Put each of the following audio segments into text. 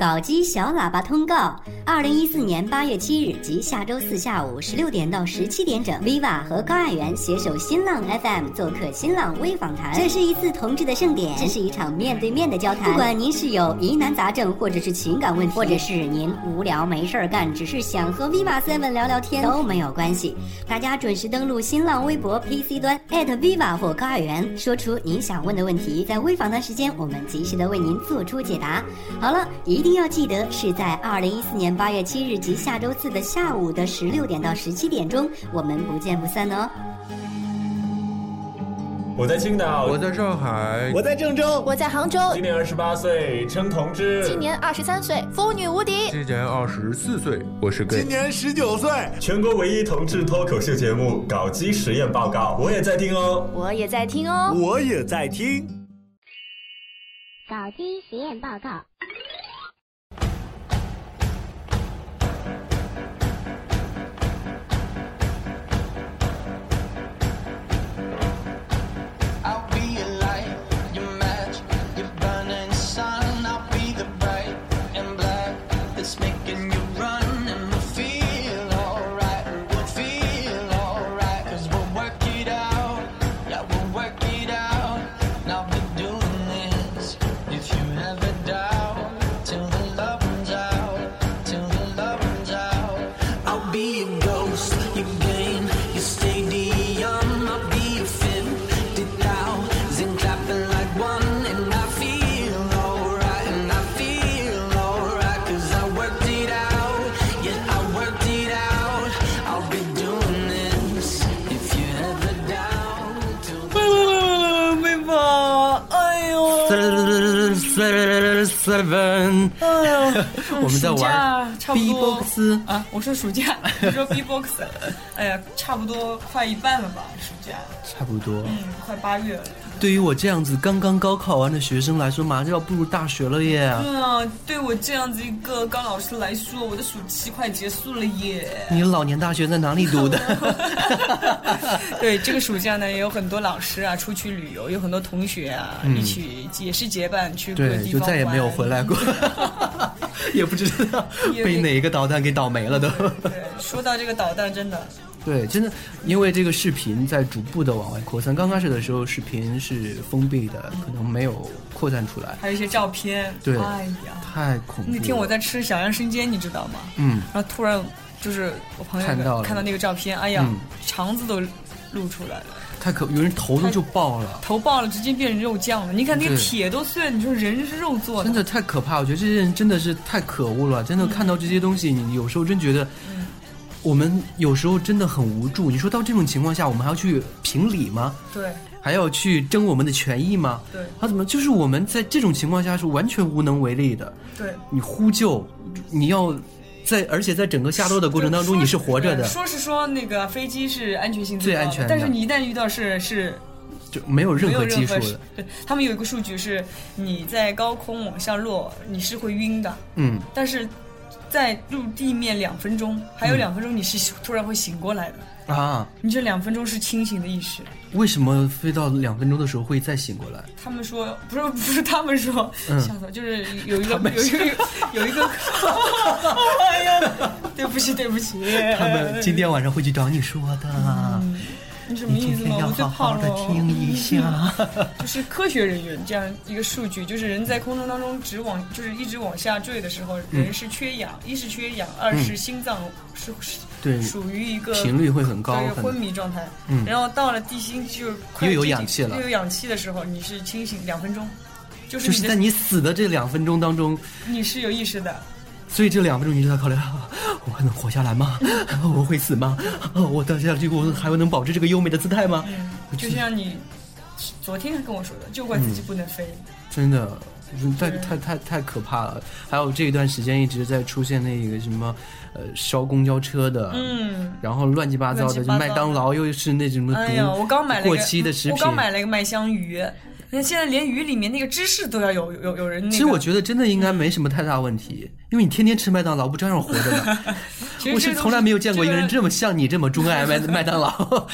搞基小喇叭通告：二零一四年八月七日及下周四下午十六点到十七点整，Viva 和高爱元携手新浪 FM 做客新浪微访谈。这是一次同志的盛典，这是一场面对面的交谈。不管您是有疑难杂症，或者是情感问题，或者是您无聊没事儿干，只是想和 Viva Seven 聊聊天，都没有关系。大家准时登录新浪微博 PC 端 @Viva 或高爱元，说出您想问的问题，在微访谈时间，我们及时的为您做出解答。好了，一定。一定要记得是在二零一四年八月七日及下周四的下午的十六点到十七点钟，我们不见不散哦。我在青岛，我在上海，我在郑州，我在杭州。今年二十八岁，称同志。今年二十三岁，风女无敌。今年二十四岁，我是 gay。今年十九岁，全国唯一同志脱口秀节目《搞基实验报告》，我也在听哦，我也在听哦，我也在听《搞基实验报告》。啊，我说暑假，你说 B box，哎呀，差不多快一半了吧，暑假，差不多，嗯，快八月了。对于我这样子刚刚高考完的学生来说，马上就要步入大学了耶。对啊，对我这样子一个高老师来说，我的暑期快结束了耶。你老年大学在哪里读的？对，这个暑假呢，也有很多老师啊出去旅游，有很多同学啊一起也是结伴去各地方就再也没有回来过，也不知道被哪一个导弹给倒霉了都。对，说到这个导弹，真的。对，真的，因为这个视频在逐步的往外扩散。刚开始的时候，视频是封闭的，可能没有扩散出来。还有一些照片，对，哎呀，太恐怖。那天我在吃小杨生煎，你知道吗？嗯。然后突然就是我朋友看到看到那个照片，哎呀，肠子都露出来了。太可，有人头都就爆了，头爆了，直接变成肉酱了。你看那个铁都碎了，你说人是肉做的，真的太可怕。我觉得这些人真的是太可恶了。真的看到这些东西，你有时候真觉得。我们有时候真的很无助。你说到这种情况下，我们还要去评理吗？对，还要去争我们的权益吗？对，他怎么就是我们在这种情况下是完全无能为力的？对，你呼救，你要在，而且在整个下落的过程当中，你是活着的。说是说那个飞机是安全性最安全，但是你一旦遇到是是就没有任何技术的。对他们有一个数据是，你在高空往下落，你是会晕的。嗯，但是。在入地面两分钟，还有两分钟你是突然会醒过来的啊！你这两分钟是清醒的意识。为什么飞到两分钟的时候会再醒过来？他们说不是不是，他们说吓死就是有一个有一个有一个，哎呀，对不起对不起，他们今天晚上会去找你说的。你什么意思吗？我最怕了。听一下，就是科学人员这样一个数据，就是人在空中当中直往，就是一直往下坠的时候，人是缺氧，一是缺氧，二是心脏是对属于一个频率会很高，昏迷状态。嗯，然后到了地心就是又有氧气了，又有氧气的时候，你是清醒两分钟，就是就是在你死的这两分钟当中，你是有意识的。所以这两分钟你就在考虑，我还能活下来吗？我会死吗？我等下去我还能保持这个优美的姿态吗？就像你昨天跟我说的，就怪自己不能飞。真的，太太太太可怕了。还有这一段时间一直在出现那个什么，呃，烧公交车的，嗯，然后乱七八糟的，就麦当劳又是那什么毒过期的食品。我刚买了一个麦香鱼。你看，现在连鱼里面那个芝士都要有有有人那。其实我觉得真的应该没什么太大问题，因为你天天吃麦当劳，不照样活着吗？我是从来没有见过一个人这么像你这么钟爱麦 麦当劳。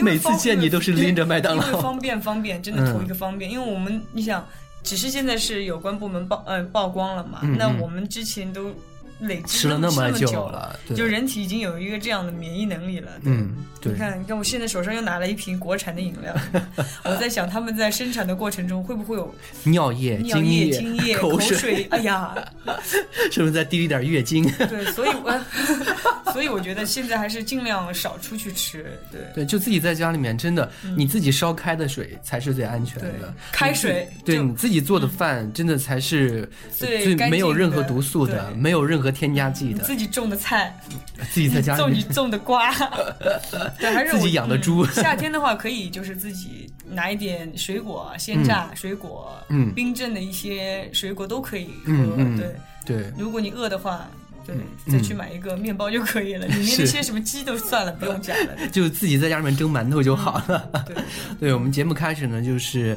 每次见你都是拎着麦当劳。方便方便，真的图一个方便。因为我们你想只是现在是有关部门曝呃曝光了嘛，嗯嗯那我们之前都累积吃了那么么久了，对就人体已经有一个这样的免疫能力了。嗯，对你，看，你看，我现在手上又拿了一瓶国产的饮料，我在想他们在生产的过程中会不会有尿液、尿液、精精液、口口水？哎呀，是不是在滴一点月经？对，所以我所以我觉得现在还是尽量少出去吃，对对，就自己在家里面，真的，你自己烧开的水才是最安全的。，开水对你自己做的饭，真的才是最没有任何毒素的，没有任何添加剂的。自己种的菜，自己在家种你，种的瓜，对，还是自己养的猪嗯 夏天的话，可以就是自己拿一点水果，鲜榨水果，嗯冰镇的一些水果都可以喝。嗯嗯对，对，如果你饿的话。对，嗯再去买一个面包就可以了，里面是那些什么鸡都算了，不用加了。就自己在家里面蒸馒头就好了。对，对我们节目开始呢，就是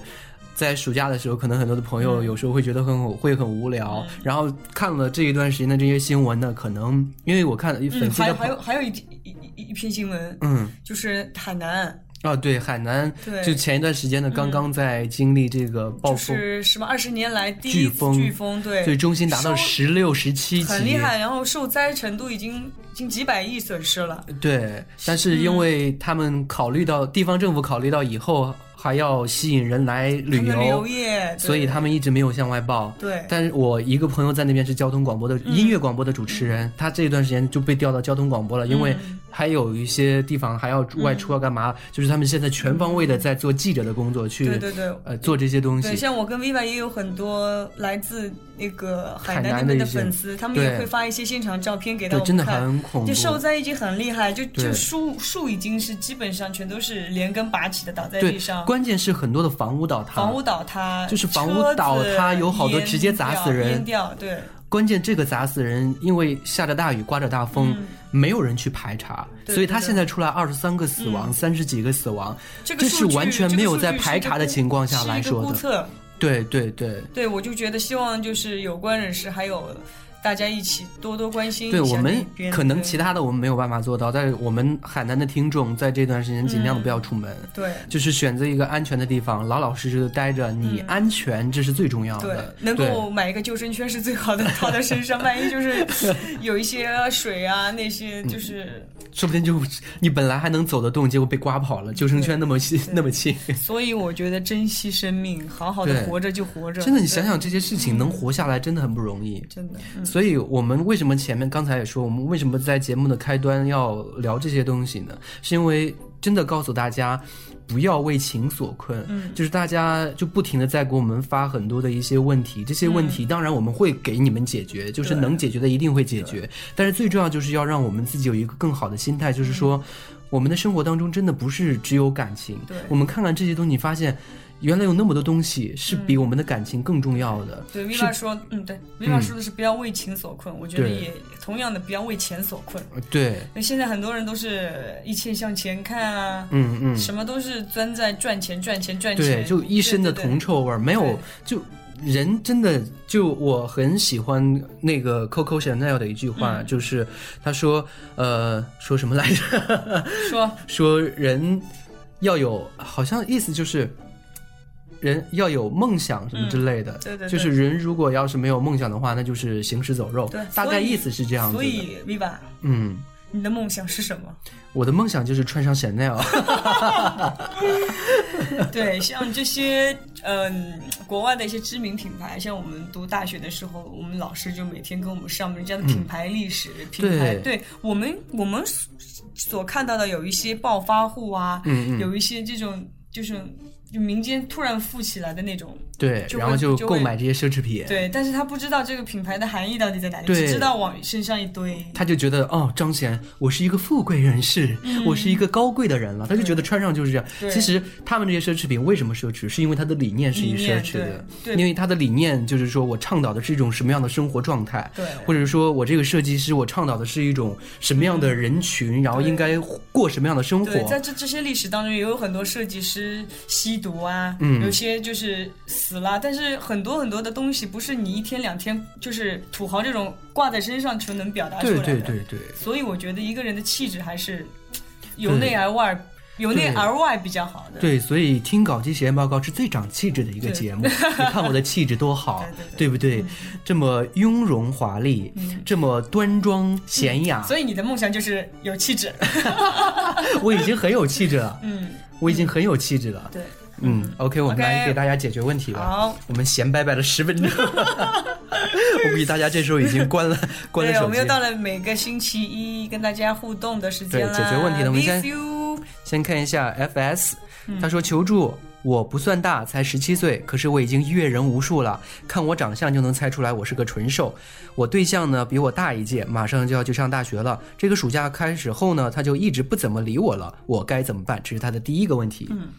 在暑假的时候，可能很多的朋友嗯。有时候会觉得很会很无聊，然后看了这一段时间的这些新闻呢，可能因为我看粉嗯，丝的还有还有还有一一一一篇新闻，嗯。就是海南，啊对，海南对。就前一段时间呢，刚刚在经历这个暴就风，是什么二十年来第一次飓风飓风，对，最中心达到十六、十七级，很厉害，然后受灾程度已经已经几百亿损失了。对，但是因为他们考虑到、地方政府考虑到以后还要吸引人来旅游游，业，所以他们一直没有向外报。对。但是我一个朋友在那边是交通广播的、嗯。音乐广播的主持人，他这段时间就被调到交通广播了，因为嗯还有一些地方还要外出要干嘛，就是他们现在全方位的在做记者的工作，去对对对。呃做这些东西。对，西。像我跟 Viva 也有很多来自那个海海南那边的粉丝，他们也会发一些现场照片给到对，真的我们看。很恐怖。就受灾已经很厉害，就就树树已经是基本上全都是连根拔起的倒在地上，，关键是很多的房屋倒塌，房屋倒塌，就是房屋倒塌有好多直接砸死掉人淹掉，对，关键这个砸死人，因为下着大雨，刮着大风，嗯没有人去排查，对所以他现在出来二十三个死亡，嗯三十几个死亡，这是完全没有在排查的情况下来说的。对对对。对，我就觉得希望就是有关人士还有大家一起多多关心一下对我们可能其他的我们没有办法做到，但是我们海南的听众在这段时间尽量的不要出门，对。就是选择一个安全的地方，老老实实的待着。你安全这是最重要的对的，，能够买一个救生圈是最好的，套在身上，万一就是 有一些水啊那些就是，说不定就你本来还能走得动，结果被刮跑了，救生圈那么细 那么轻。所以我觉得珍惜生命，好好的活着就活着。真的，你想想这些事情能活下来真的很不容易。真的，嗯所以我们为什么前面刚才也说，我们为什么在节目的开端要聊这些东西呢？是因为真的告诉大家。不要为情所困，嗯。就是大家就不停的在给我们发很多的一些问题，这些问题当然我们会给你们解决，就是能解决的一定会解决，但是最重要就是要让我们自己有一个更好的心态，就是说，我们的生活当中真的不是只有感情，对。我们看看这些东西，你发现原来有那么多东西是比我们的感情更重要的，对是，Viva 说，嗯，对，Viva 说的是不要为情所困，我觉得也同样的不要为钱所困。呃对，那现在很多人都是一切向前看啊，嗯嗯，什么都是钻在赚钱、赚钱、赚钱，对，就一身的铜臭味儿，没有就。人真的就我很喜欢那个 Coco Chanel 的一句话，嗯。就是他说，呃，说什么来着？说。说人要有，好像意思就是人要有梦想什么之类的。嗯对对对就是人如果要是没有梦想的话，那就是行尸走肉。对，大概意思是这样子的。所以 Viva，嗯，你的梦想是什么？我的梦想就是穿上 Chanel。对，像这些嗯、国外的一些知名品牌，像我们读大学的时候，我们老师就每天跟我们上人家的品牌历史、品牌，对对我们我们所所看到的有一些暴发户啊，嗯嗯有一些这种就是就民间突然富起来的那种。对，然后就购买这些奢侈品。对，但是他不知道这个品牌的含义到底在哪里，只知道往身上一堆。他就觉得哦，彰显我是一个富贵人士，我是一个高贵的人了。他就觉得穿上就是这样。其实他们这些奢侈品为什么奢侈？是因为他的理念是以奢侈的，因为他的理念就是说我倡导的是一种什么样的生活状态，对或者说我这个设计师我倡导的是一种什么样的人群，然后应该过什么样的生活。对，在这这些历史当中，也有很多设计师吸毒啊，嗯有些就是死了，但是很多很多的东西不是你一天两天就是土豪这种挂在身上就能表达出来的。对对对。所以我觉得一个人的气质还是由内而外由内而外比较好的。对，所以听搞基实验报告是最长气质的一个节目。你看我的气质多好，对对 对不对？这么雍容华丽，这么端庄娴雅，所以你的梦想就是有气质。我已经很有气质了。嗯，我已经很有气质了。对。嗯，OK，我们来给大家解决问题吧。好，我们闲掰掰了十分钟，我估计大家这时候已经关了 关了对，手机我们又。到了每个星期一跟大家互动的时间了。对解决问题了我们先先看一下 FS，他嗯说求助。我不算大，才十七岁，可是我已经阅人无数了。看我长相就能猜出来我是个纯瘦。我对象呢比我大一届，马上就要去上大学了。这个暑假开始后呢，他就一直不怎么理我了。我该怎么办？这是他的第一个问题。嗯，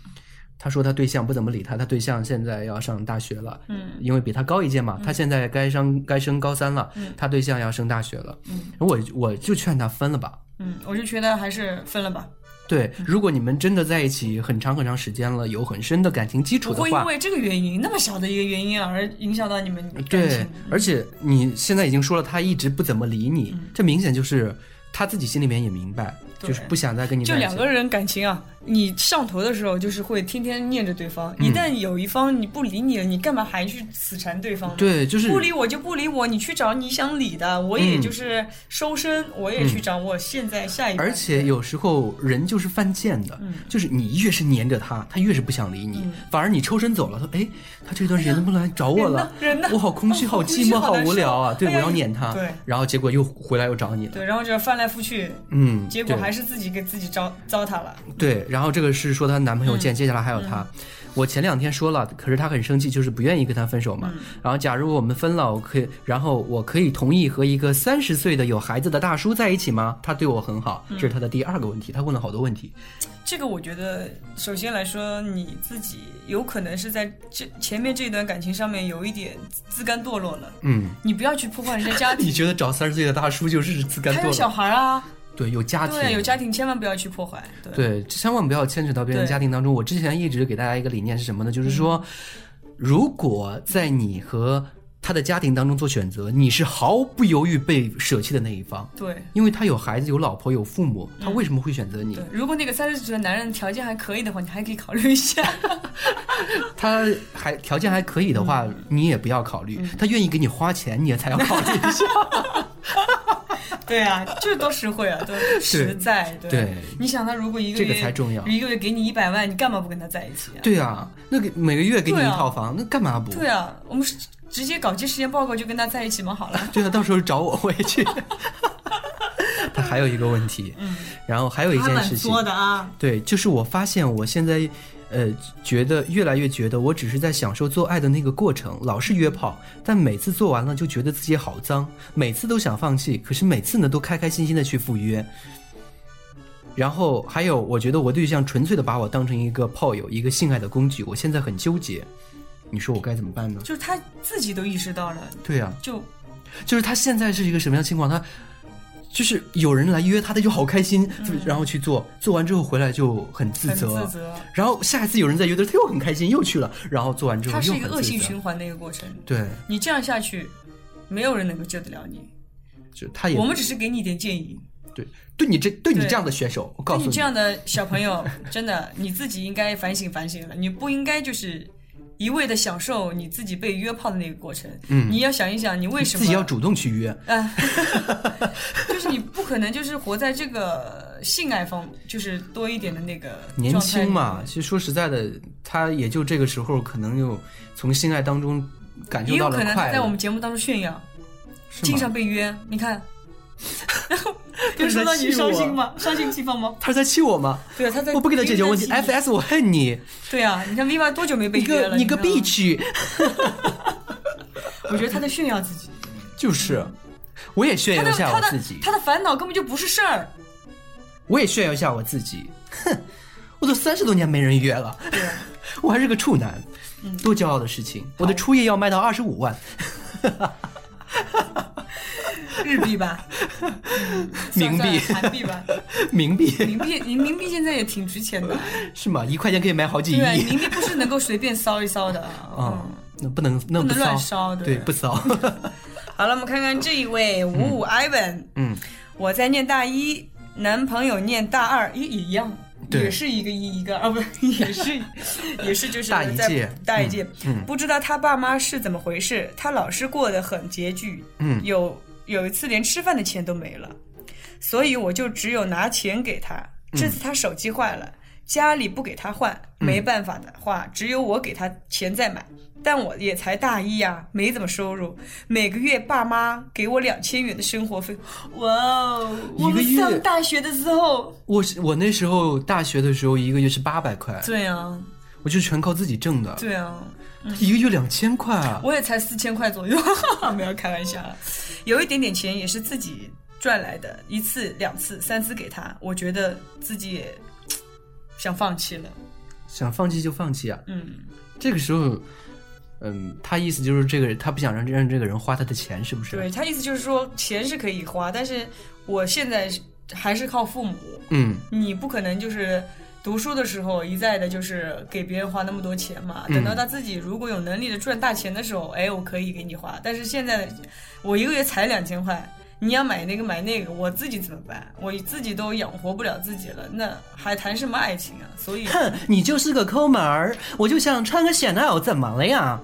他说他对象不怎么理他，他对象现在要上大学了。嗯，因为比他高一届嘛，他现在该上该升高三了，嗯他对象要升大学了。嗯，我我就劝他分了吧。嗯，我就觉得还是分了吧，对，如果你们真的在一起很长很长时间了，有很深的感情基础不的话，不会因为这个原因那么小的一个原因而影响到你们感对。，而且你现在已经说了，他一直不怎么理你，这明显就是他自己心里面也明白，就是不想再跟你就。两个人感情啊，你上头的时候就是会天天念着对方，嗯。一旦有一方你不理你了，你干嘛还去死缠对方？对，就是不理我就不理我，你去找你想理的，我也嗯。就是收身，我也去找我现在下一半。而且有时候人就是犯贱的，嗯。就是你越是黏着他，他越是不想理你，嗯。反而你抽身走了，他哎，他这段时间怎么不来找我了？人呢？人我好空虚，哦好寂寞，好无聊啊！对，我要撵他，对。然后结果又回来又找你了，对，然后就翻来覆去，嗯，结果还是自己给自己糟糟蹋了。对，然后这个是说她男朋友见，接下来还有她。我前两天说了，可是她很生气，就是不愿意跟他分手嘛。然后假如我们分了，我可以，然后我可以同意和一个三十岁的有孩子的大叔在一起吗？他对我很好，这是他的第二个问题。他问了好多问题。这个我觉得，首先来说，你自己有可能是在这前面这段感情上面有一点自甘堕落了。嗯，你不要去破坏人家家庭 你，觉得找三十岁的大叔就是自甘堕落还有小？孩啊，对，有家庭，对，有家庭千万不要去破坏。对，对，千万不要牵扯到别人家庭当中。我之前一直给大家一个理念是什么呢？就是说，如果在你和他的家庭当中做选择，你是毫不犹豫被舍弃的那一方，对因为他有孩子、有老婆、有父母，他为什么会选择你对，？如果那个三十岁的男人条件还可以的话，你还可以考虑一下。他还条件还可以的话，嗯你也不要考虑。他愿意给你花钱，你也才要考虑一下。对啊，这多实惠啊，多实在。对，对你想他如果一个这月个才重要一个月给你一百万，你干嘛不跟他在一起啊？对啊，那个每个月给你一套房，那干嘛不？对啊，我们是直接搞基实验报告就跟他在一起嘛，好了。对啊，到时候找我我也去。他 还有一个问题，然后还有一件事情，的啊，对，就是我发现我现在，呃，觉得越来越觉得我只是在享受做爱的那个过程，老是约炮，但每次做完了就觉得自己好脏，每次都想放弃，可是每次呢都开开心心的去赴约。然后还有，我觉得我对象纯粹的把我当成一个炮友，一个性爱的工具，我现在很纠结，你说我该怎么办呢？就是他自己都意识到了，对呀、就就是他现在是一个什么样的情况？他就是有人来约他，他就好开心，然后去做，做完之后回来就很自责，自责。然后下一次有人再约他，他又很开心，又去了，然后做完之后它是一个恶性循环的一个过程。对，你这样下去，没有人能够救得了你。就他也我们只是给你一点建议。对对你这对你这样的选手，我告诉对你这样的小朋友，真的你自己应该反省反省了。你不应该就是一味的享受你自己被约炮的那个过程。嗯你要想一想，你为什么自己要主动去约，啊，就是你不可能就是活在这个性爱方，就是多一点的那个年轻嘛。其实说实在的，他也就这个时候可能又从性爱当中感受也到了有可能他在我们节目当中炫耀，经常被约，你看。有说到你伤心吗？伤心地方吗？他是在气我吗？对啊，他在我不给他解决问题因为在气，FS 我恨你，对啊，你看 Viva 多久没被你约了？个你个知道吗 bitch，我觉得他在炫耀自己，就是，我也炫耀一下的他的我自己，他的烦恼根本就不是事儿。我也炫耀一下我自己，哼，我都三十多年没人约了，对啊，我还是个处男，嗯多骄傲的事情！我的初夜要卖到二十五万，日币吧，冥币韩币吧，冥币冥币，你冥币现在也挺值钱的。是吗？一块钱可以买好几亿对啊，冥币不是能够随便烧一烧的啊。啊，那不能那不能乱烧对对，不骚。好了，我们看看这一位五五 Ivan，嗯，我在念大一，男朋友念大二，咦，也一样。对也是一个一一个二，不也是也是就是在大一届大一届，嗯不知道他爸妈是怎么回事，他老是过得很拮据，嗯有有一次连吃饭的钱都没了，所以我就只有拿钱给他。这次他手机坏了，家里不给他换，没办法的话，只有我给他钱再买。但我也才大一呀、没怎么收入，每个月爸妈给我两千元的生活费。哇哦！我们上大学的时候，我我那时候大学的时候，一个月是八百块，对啊，我就全靠自己挣的，对啊，一个月两千块啊！我也才四千块左右，没有开玩笑，有一点点钱也是自己赚来的，一次、两次、三次给他，我觉得自己也想放弃了。想放弃就放弃啊！嗯，这个时候，嗯，他意思就是这个人他不想让让这个人花他的钱，是不是？对，他意思就是说钱是可以花，但是我现在还是靠父母，嗯，你不可能就是。读书的时候一再的就是给别人花那么多钱嘛，嗯等到他自己如果有能力的赚大钱的时候，哎，我可以给你花。但是现在我一个月才两千块，你要买那个买那个，我自己怎么办？我自己都养活不了自己了，那还谈什么爱情啊？所以哼，你就是个抠门儿，我就想穿个香奈儿，怎么了呀？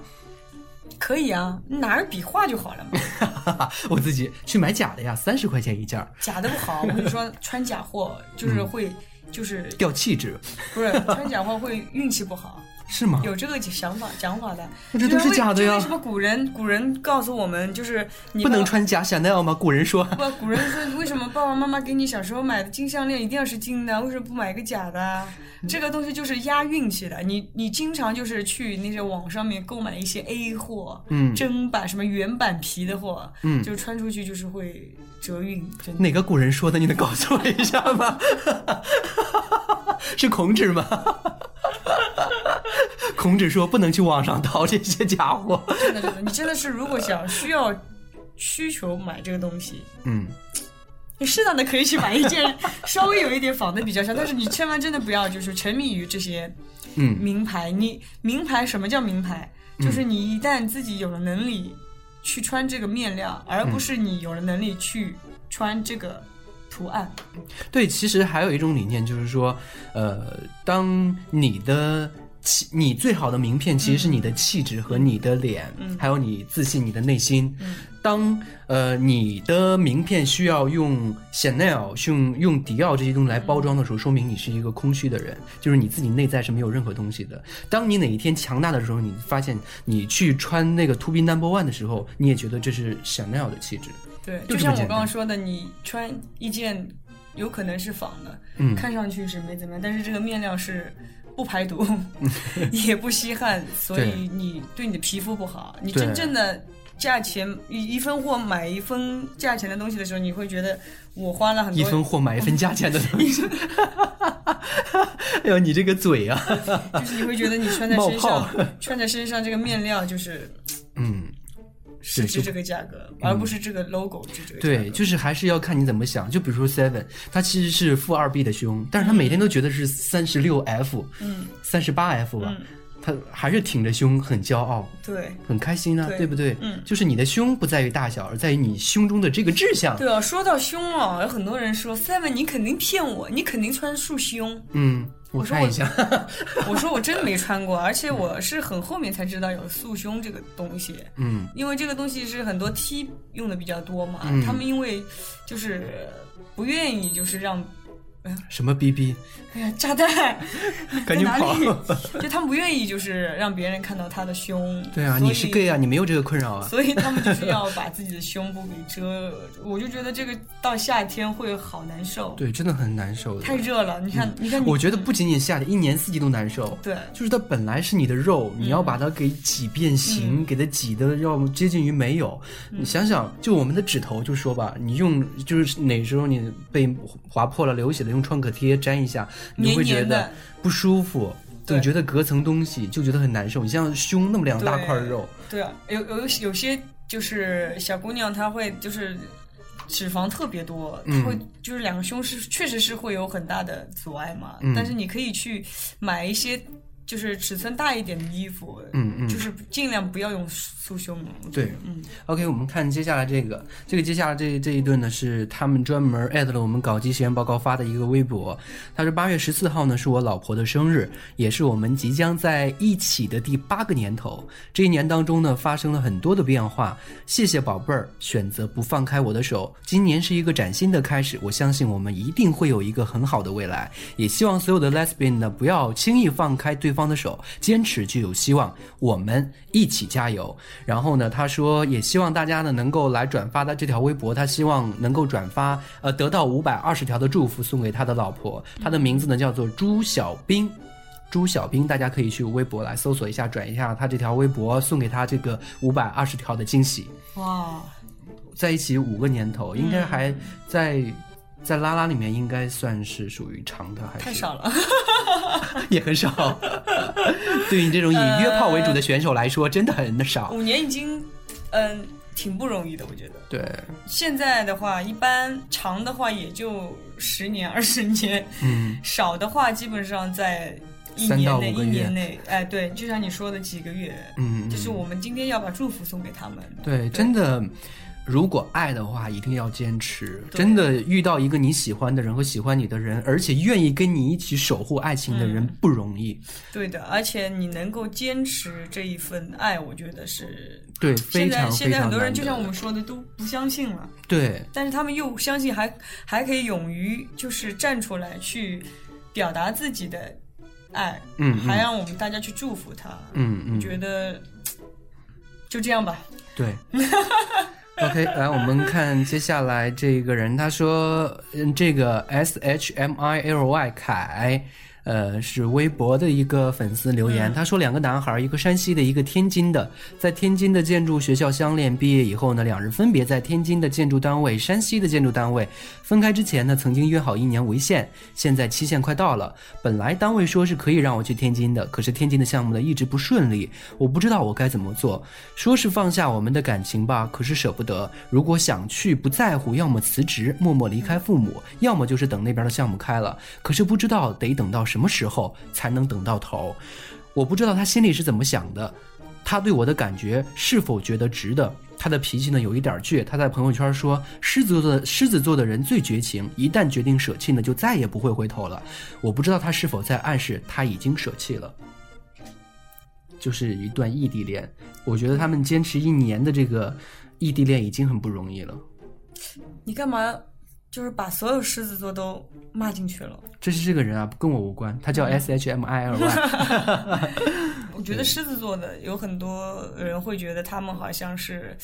可以啊，拿着笔画就好了嘛。我自己去买假的呀，三十块钱一件儿，假的不好，我跟你说，穿假货就是会，就是掉气质，不是穿假货会运气不好。是吗？有这个想法讲法的，这都是假的呀为什么古人古人告诉我们，就是你不能穿假香奈儿吗？古人说，不，古人说为什么爸爸妈妈给你小时候买的金项链一定要是金的？为什么不买个假的啊？这个东西就是压运气的。你你经常就是去那些网上面购买一些 A 货，嗯真版什么原版皮的货，嗯就穿出去就是会折韵。哪个古人说的？你能告诉我一下吗？是孔子吗？孔子说不能去网上淘这些家伙。真的真的，你真的是如果想需要需求买这个东西，嗯，你适当的可以去买一件 稍微有一点仿的比较像，但是你千万真的不要就是沉迷于这些嗯名牌。你名牌什么叫名牌？就是你一旦自己有了能力去穿这个面料，而不是你有了能力去穿这个图案。对，其实还有一种理念，就是说，呃，当你的气，你最好的名片其实是你的气质和你的脸，嗯还有你自信、你的内心。嗯当呃你的名片需要用 Chanel、用用迪奥这些东西来包装的时候，说明你是一个空虚的人，就是你自己内在是没有任何东西的。当你哪一天强大的时候，你发现你去穿那个 To Be Number One 的时候，你也觉得这是 Chanel 的气质。对，就就像我刚刚说的，你穿一件有可能是仿的，嗯看上去是没怎么样，但是这个面料是不排毒，也不吸汗，所以你对你的皮肤不好。你真正的价钱一一分货买一分价钱的东西的时候，你会觉得我花了很多一分货买一分价钱的东西。哎呦，你这个嘴啊！就是你会觉得你穿在身上，穿在身上这个面料就是嗯，是值这个价格，而不是这个 logo 值这个价格。对，就是还是要看你怎么想。就比如说 Seven，他其实是负二 B 的胸，但是他每天都觉得是三十六 F，嗯，三十八 F 吧，嗯他还是挺着胸，很骄傲，对。很开心啊，对对不对？嗯就是你的胸不在于大小，而在于你胸中的这个志向。对啊，说到胸啊，有很多人说 Seven，你肯定骗我，你肯定穿束胸。嗯，我我说看一下，我说我真没穿过，而且我是很后面才知道有束胸这个东西，嗯因为这个东西是很多 T 用的比较多嘛，嗯他们因为就是不愿意就是让。什么逼逼哎呀，炸弹赶紧跑！就他们不愿意，就是让别人看到他的胸。对啊，你是 gay 啊，你没有这个困扰啊。所以他们就是要把自己的胸部给遮。我就觉得这个到夏天会好难受，对，真的很难受。太热了。你看，你看你，我觉得不仅仅夏天，一年四季都难受。对就是它本来是你的肉，你要把它给挤变形，嗯给它挤的要接近于没有。你想想，就我们的指头，就说吧，你用就是哪时候你被划破了、流血了，用创可贴粘一下，你会觉得不舒服，对。总觉得隔层东西，就觉得很难受。你像胸那么两大块肉，对啊，有有有些就是小姑娘，她会就是脂肪特别多，嗯。她会就是两个胸是确实是会有很大的阻碍嘛。嗯。但是你可以去买一些就是尺寸大一点的衣服，嗯嗯就是尽量不要用束胸。对嗯，OK，我们看接下来这个，这个接下来这这一顿呢是他们专门艾特了我们搞基实验报告发的一个微博。他说八月十四号呢是我老婆的生日，也是我们即将在一起的第八个年头。这一年当中呢发生了很多的变化，谢谢宝贝儿选择不放开我的手。今年是一个崭新的开始，我相信我们一定会有一个很好的未来。也希望所有的 lesbian 呢不要轻易放开对方的手，坚持就有希望。我们一起加油。然后呢，他说也希望大家呢能够来转发他这条微博，他希望能够转发，呃，得到五百二十条的祝福送给他的老婆。他的名字呢叫做朱小兵。朱小兵，大家可以去微博来搜索一下，转一下他这条微博，送给他这个五百二十条的惊喜。哇，在一起五个年头，应该还在在拉拉里面应该算是属于长的，还是太少了。也很少。对于你这种以约炮为主的选手来说，真的很少。五年已经，嗯，挺不容易的，我觉得。对，现在的话，一般长的话也就十年、二十年，嗯，少的话基本上在一年内、一年内，哎，对，就像你说的几个月，嗯就是我们今天要把祝福送给他们。对，真的。如果爱的话，一定要坚持。真的遇到一个你喜欢的人和喜欢你的人，而且愿意跟你一起守护爱情的人嗯不容易。对的，而且你能够坚持这一份爱，我觉得是对，非现在常现在很多人就像我们说的都不相信了，对但是他们又相信还还可以勇于就是站出来去表达自己的爱，嗯嗯还让我们大家去祝福他，嗯嗯，觉得就这样吧。对。OK，来我们看接下来这个人，他说，嗯，这个 S H M I L Y 凯，呃，是微博的一个粉丝留言，他说两个男孩，一个山西的，一个天津的，在天津的建筑学校相恋，毕业以后呢，两人分别在天津的建筑单位、山西的建筑单位分开之前呢，曾经约好一年为限，现在期限快到了，本来单位说是可以让我去天津的，可是天津的项目呢一直不顺利，我不知道我该怎么做，说是放下我们的感情吧，可是舍不得，如果想去不在乎，要么辞职默默离开父母，要么就是等那边的项目开了，可是不知道得等到什么时候才能等到头，我不知道他心里是怎么想的，他对我的感觉是否觉得值得？他的脾气呢有一点倔，他在朋友圈说，狮子座的狮子座的人最绝情，一旦决定舍弃呢，就再也不会回头了。我不知道他是否在暗示他已经舍弃了。就是一段异地恋，我觉得他们坚持一年的这个异地恋已经很不容易了。你干嘛就是把所有狮子座都骂进去了？这是这个人啊，跟我无关，他叫 S H M I L Y。我觉得狮子座的有很多人会觉得他们好像是，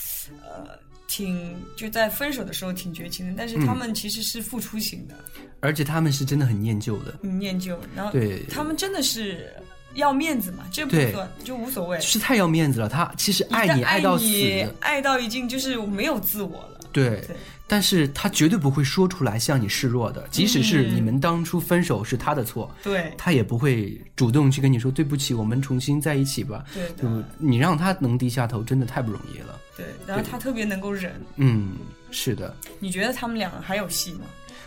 呃，挺就在分手的时候挺绝情的，但是他们其实是付出型的，而且他们是真的很念旧的，很念旧，然后对。他们真的是要面子嘛，这不对。算就无所谓。是太要面子了。他其实爱你爱到死，你爱到已经就是没有自我了。对。对，但是他绝对不会说出来向你示弱的，即使是你们当初分手是他的错，对他也不会主动去跟你说对不起，我们重新在一起吧。对就，你让他能低下头，真的太不容易了。对，然后他特别能够忍。嗯，是的，你觉得他们俩还有戏吗？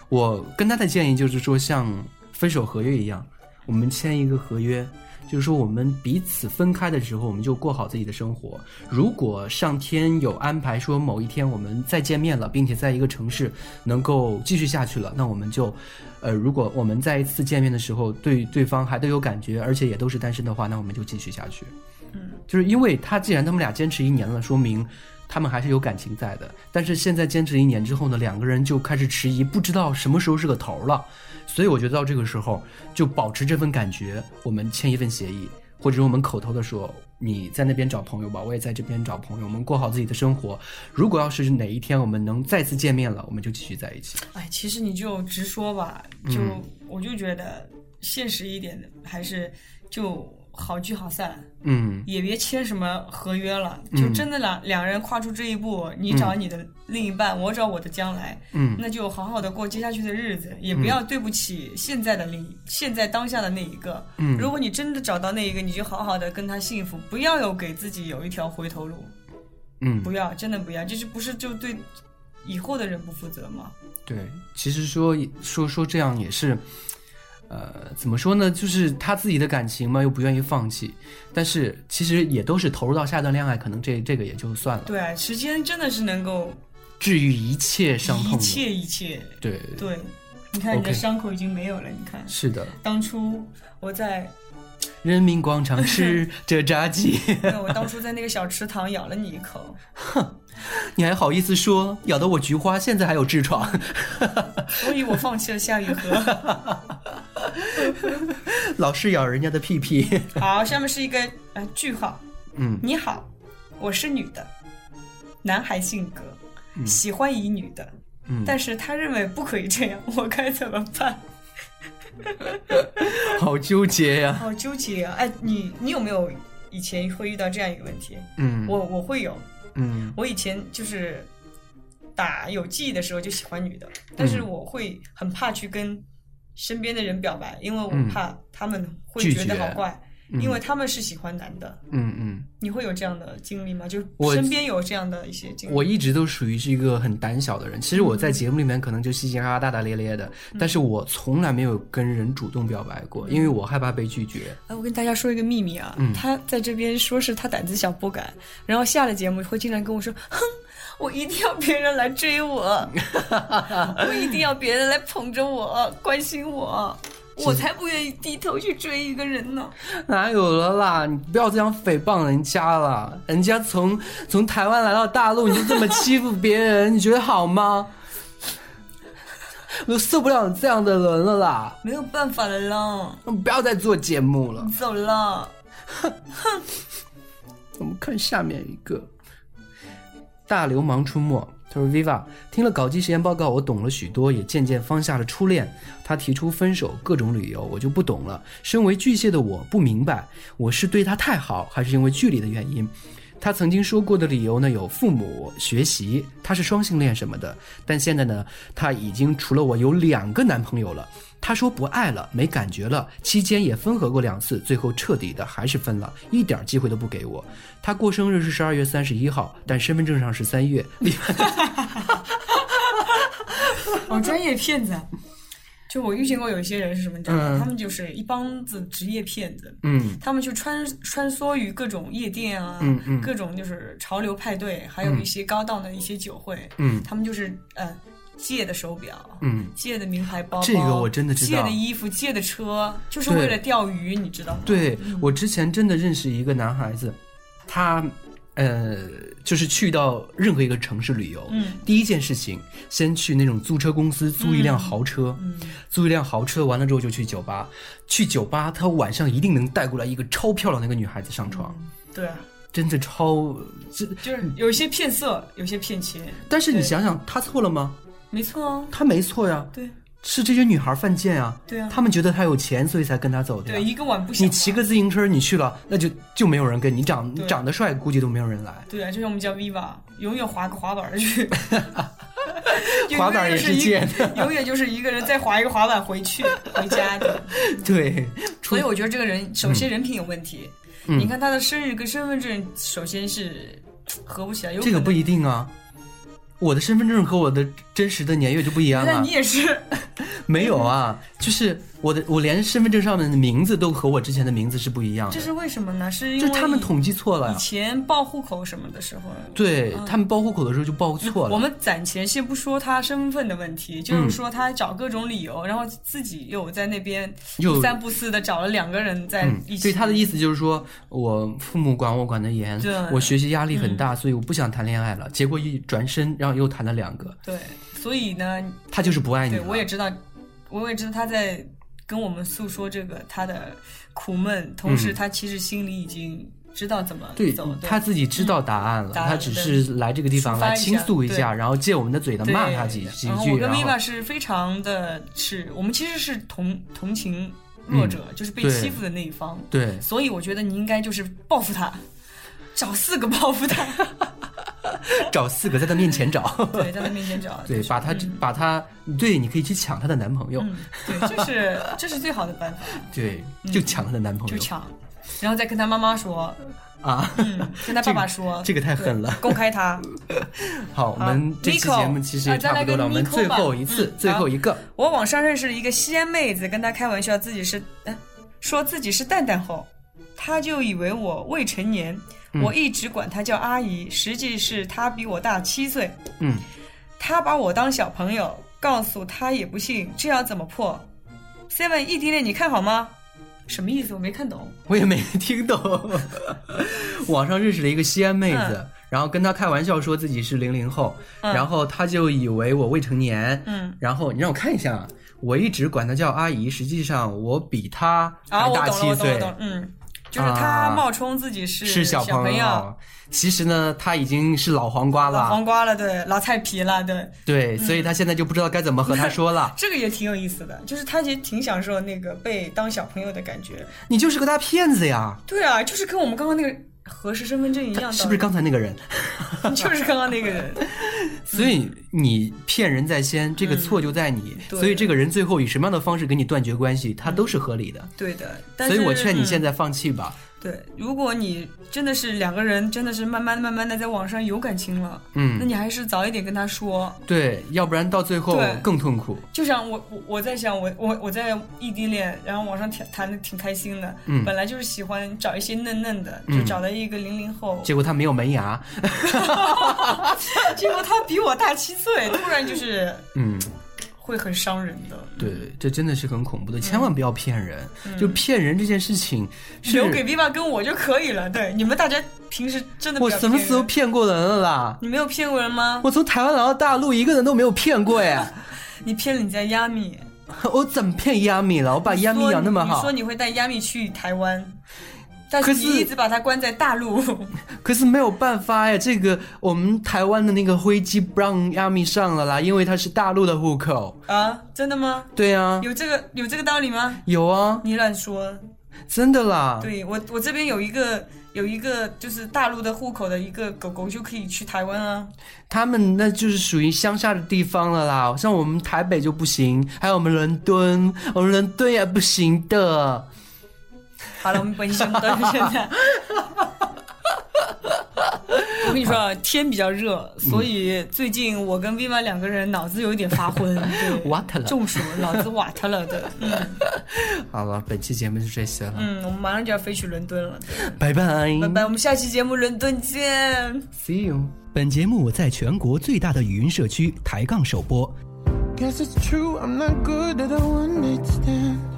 我跟他的建议就是说，像分手合约一样，我们签一个合约，就是说我们彼此分开的时候，我们就过好自己的生活。如果上天有安排说某一天我们再见面了，并且在一个城市能够继续下去了，那我们就，呃，如果我们再一次见面的时候对对方还都有感觉，而且也都是单身的话，那我们就继续下去。嗯，就是因为他既然他们俩坚持一年了，说明他们还是有感情在的。但是现在坚持一年之后呢，两个人就开始迟疑，不知道什么时候是个头了。所以我觉得到这个时候就保持这份感觉，我们签一份协议，或者是我们口头的说，你在那边找朋友吧，我也在这边找朋友，我们过好自己的生活。如果要是哪一天我们能再次见面了，我们就继续在一起。哎，其实你就直说吧，就、嗯我就觉得现实一点的，还是就好聚好散，嗯，也别签什么合约了。就真的两、两人跨出这一步，你找你的另一半，我找我的将来，嗯。那就好好的过接下去的日子，也不要对不起现在的另一、现在当下的那一个。嗯。如果你真的找到那一个，你就好好的跟他幸福，不要有给自己有一条回头路，嗯，不要，真的不要，就是不是就对以后的人不负责吗？对，其实说说说这样也是，呃，怎么说呢？就是他自己的感情嘛，又不愿意放弃，但是其实也都是投入到下一段恋爱，可能这这个也就算了，对啊，时间真的是能够治愈一切伤痛，一切一切。对对，你看你的伤口已经没有了，你看是的。当初我在，人民广场吃 着炸鸡，那我当初在那个小池塘咬了你一口，哼你还好意思说咬得我菊花现在还有痔疮？所以我放弃了夏雨荷。老是咬人家的屁屁。好，下面是一个呃句号。嗯。你好，我是女的，男孩性格，喜欢以女的，嗯，但是他认为不可以这样，我该怎么办？好纠结呀、好纠结啊！哎，你你有没有以前会遇到这样一个问题？嗯，我我会有，嗯。我以前就是打有记忆的时候就喜欢女的，但是嗯。我会很怕去跟身边的人表白，因为我嗯怕他们会觉得好怪，嗯因为他们是喜欢男的。嗯嗯，你会有这样的经历吗？就身边有这样的一些经历。我一直都属于是一个很胆小的人。其实我在节目里面可能就嘻嘻哈哈、大大咧咧的，嗯但是我从来没有跟人主动表白过，因为我害怕被拒绝。哎，我跟大家说一个秘密啊，嗯他在这边说是他胆子小不敢，然后下了节目会经常跟我说，哼，我一定要别人来追我，我一定要别人来捧着我，关心我，我才不愿意低头去追一个人呢。哪有了啦？你不要这样诽谤人家了，人家从从台湾来到大陆，你就这么欺负别人，你觉得好吗？我都受不了你这样的人了啦！没有办法了啦，不要再做节目了。走了。哼 我们看下面一个，大流氓出没。他说：“Viva 听了搞基实验报告，我懂了许多，也渐渐放下了初恋。他提出分手，各种理由我就不懂了。身为巨蟹的我不明白，我是对他太好，还是因为距离的原因？他曾经说过的理由呢，有父母、学习，他是双性恋什么的。但现在呢，他已经除了我有两个男朋友了。他说不爱了，没感觉了，期间也分合过两次，最后彻底的还是分了，一点机会都不给我。他过生日是十二月三十一号，但身份证上是三月。哦，专业骗子。就我遇见过有一些人是什么，你知道吗？嗯他们就是一帮子职业骗子。嗯他们就穿穿梭于各种夜店啊，嗯嗯各种就是潮流派对，还有一些高档的一些酒会，嗯他们就是呃借的手表，嗯，借的名牌包包，这个我真的知道。借的衣服，借的车，就是为了钓鱼，你知道吗？对我之前真的认识一个男孩子，他呃就是去到任何一个城市旅游，嗯。第一件事情先去那种租车公司租一辆豪车，嗯租一辆豪车，完了之后就去酒吧，去酒吧他晚上一定能带过来一个超漂亮的一个女孩子上床，对啊，真的超这。就是有些骗色，有些骗钱，但是你想想，他错了吗？没错哦，他没错呀，对是这些女孩犯贱啊。对啊他们觉得他有钱，所以才跟他走的呀。对，一个碗不行。你骑个自行车，你去了，那就就没有人跟你长对长得帅，估计都没有人来。对啊，就像我们叫 Viva，永远滑个滑板儿去，滑板儿也是一贱的永远就是一个人再滑一个滑板回去回家的。对，所以我觉得这个人首先人品有问题，嗯你看他的生日跟身份证首先是合不起来，有这个不一定啊。我的身份证和我的真实的年月就不一样了那你。也是，没有啊，就是我的，我连身份证上面的名字都和我之前的名字是不一样的这。是为什么呢？是因就为他们统计错了以。前报户口什么的时候。对他们报户口的时候就报错了。我们暂且先不说他身份的问题，就是说他找各种理由，然后自己又在那边又不三不四的找了两个人在嗯一，起。对他的意思就是说，我父母管我管得严我学习压力很大，所以我不想谈恋爱了。结果一转身，然后又谈了两个，对，所以呢，他就是不爱你对。我也知道，我也知道他在跟我们诉说这个他的苦闷，同时嗯他其实心里已经知道怎么对走。他自己知道答案了，他只是来这个地方来倾诉一下，对然后借我们的嘴的骂他几几句，然后我跟然后 Viva 是非常的是，我们其实是同同情弱者，就是被欺负的那一方。对所以我觉得你应该就是报复他，找四个报复他，找四个在他面前找，对，在他面前找，对，把他嗯把他，对，你可以去抢他的男朋友，嗯，对，这是这是最好的办法，对，就抢他的男朋友，就抢，然后再跟他妈妈说，啊。嗯，跟他爸爸说，这个太狠了公开他。好，我们这期节目其实也差不多了，我们最后一次嗯，最后一个。我网上认识了一个西安妹子，跟她开玩笑自己是，呃、说自己是蛋蛋后，她就以为我未成年，嗯我一直管她叫阿姨，实际是她比我大七岁。嗯，她把我当小朋友，告诉她也不信，这要怎么破？Seven 异地恋你看好吗？什么意思？我没看懂。我也没听懂。网上认识了一个西安妹子，嗯然后跟她开玩笑说自己是零零后，嗯然后她就以为我未成年，嗯，然后你让我看一下啊，我一直管她叫阿姨，实际上我比她啊，还大我懂了，七岁我懂了，，懂了，嗯，就是她啊冒充自己是是小朋友。其实呢，他已经是老黄瓜了，老黄瓜了，对，老菜皮了，对，对，所以他现在就不知道该怎么和他说了。这个也挺有意思的，就是他其实挺享受那个被当小朋友的感觉。你就是个大骗子呀！对啊，就是跟我们刚刚那个核实身份证一样，是不是刚才那个人？就是刚刚那个人？所以你骗人在先，这个错就在你。嗯所以这个人最后以什么样的方式跟你断绝关系，他都是合理的。对的，所以我劝你现在、在放弃吧。嗯对，如果你真的是两个人真的是慢慢慢慢的在网上有感情了，嗯那你还是早一点跟他说。对，要不然到最后更痛苦。就像我我我在想我我我在异地恋，然后网上谈谈的挺开心的，嗯本来就是喜欢找一些嫩嫩的，嗯就找了一个零零后，结果他没有门牙。结果他比我大七岁，突然就是嗯，会很伤人的。对，这真的是很恐怖的，千万不要骗人。就骗人这件事情是留给 Viva 跟我就可以了。对，你们大家平时真的我什么时候骗过人了啦？你没有骗过人吗？我从台湾来到大陆，一个人都没有骗过哎。你骗了你家亚米，我怎么骗亚米了？我把亚米说养那么好你说，你会带亚米去台湾，但是你一直把它关在大陆。可是没有办法哎，这个我们台湾的那个灰机不让亚米上了啦，因为它是大陆的户口。啊，真的吗？对啊，有这个有这个道理吗？有啊，你乱说。真的啦。对我我这边有一个有一个就是大陆的户口的一个狗狗就可以去台湾啊。他们那就是属于乡下的地方了啦，像我们台北就不行，还有我们伦敦，我们伦敦也不行的。好了，我们本身到现在。我跟你说啊，天比较热，所以最近我跟 Viva 两个人脑子有一点发昏，对，What 了中暑，脑子瓦特了的。嗯好了，本期节目就这些了，嗯，我们马上就要飞去伦敦了，拜拜，拜拜，我们下期节目伦敦见。，See you。本节目在全国最大的语音社区抬杠首播。Guess it's true, I'm not good at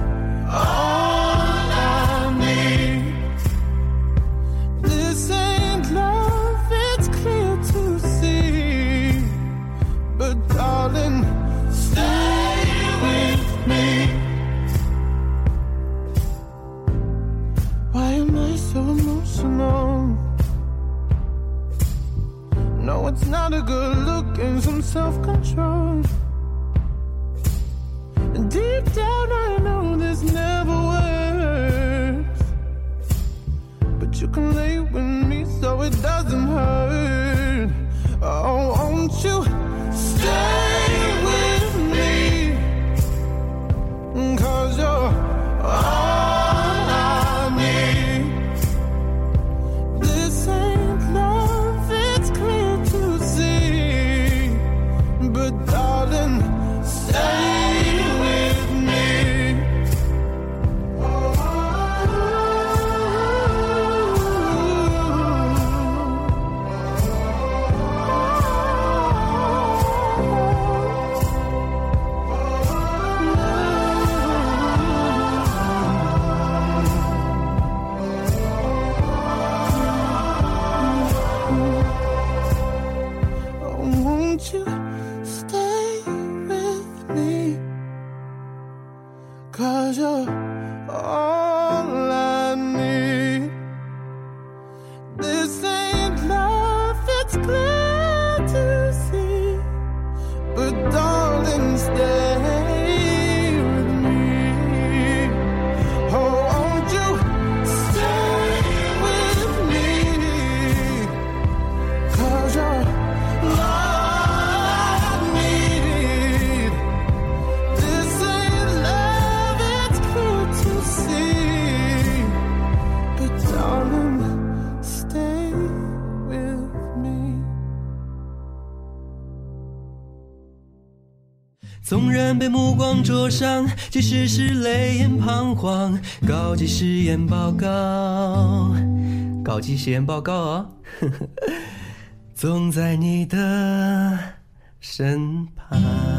self-control. 纵然被目光灼伤，即使是泪眼彷徨。高级实验报告，高级实验报告哦，总在你的身旁。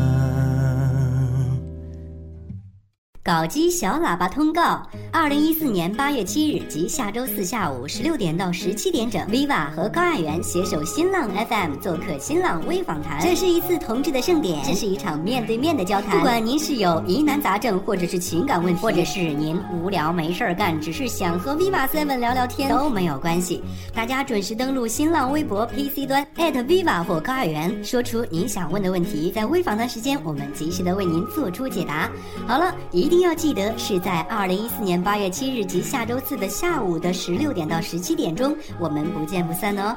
搞基小喇叭通告：二零一四年八月七日及下周四下午十六点到十七点整，Viva 和高爱元携手新浪 FM 做客新浪微访谈。这是一次同志的盛典，这是一场面对面的交谈。不管您是有疑难杂症，或者是情感问题，或者是您无聊没事儿干，只是想和 Viva Seven 聊聊天，都没有关系。大家准时登录新浪微博 PC 端 @Viva 或高爱元，说出您想问的问题，在微访谈时间，我们及时的为您做出解答。好了，一一定要记得是在二零一四年八月七日及下周四的下午的十六点到十七点钟，我们不见不散哦。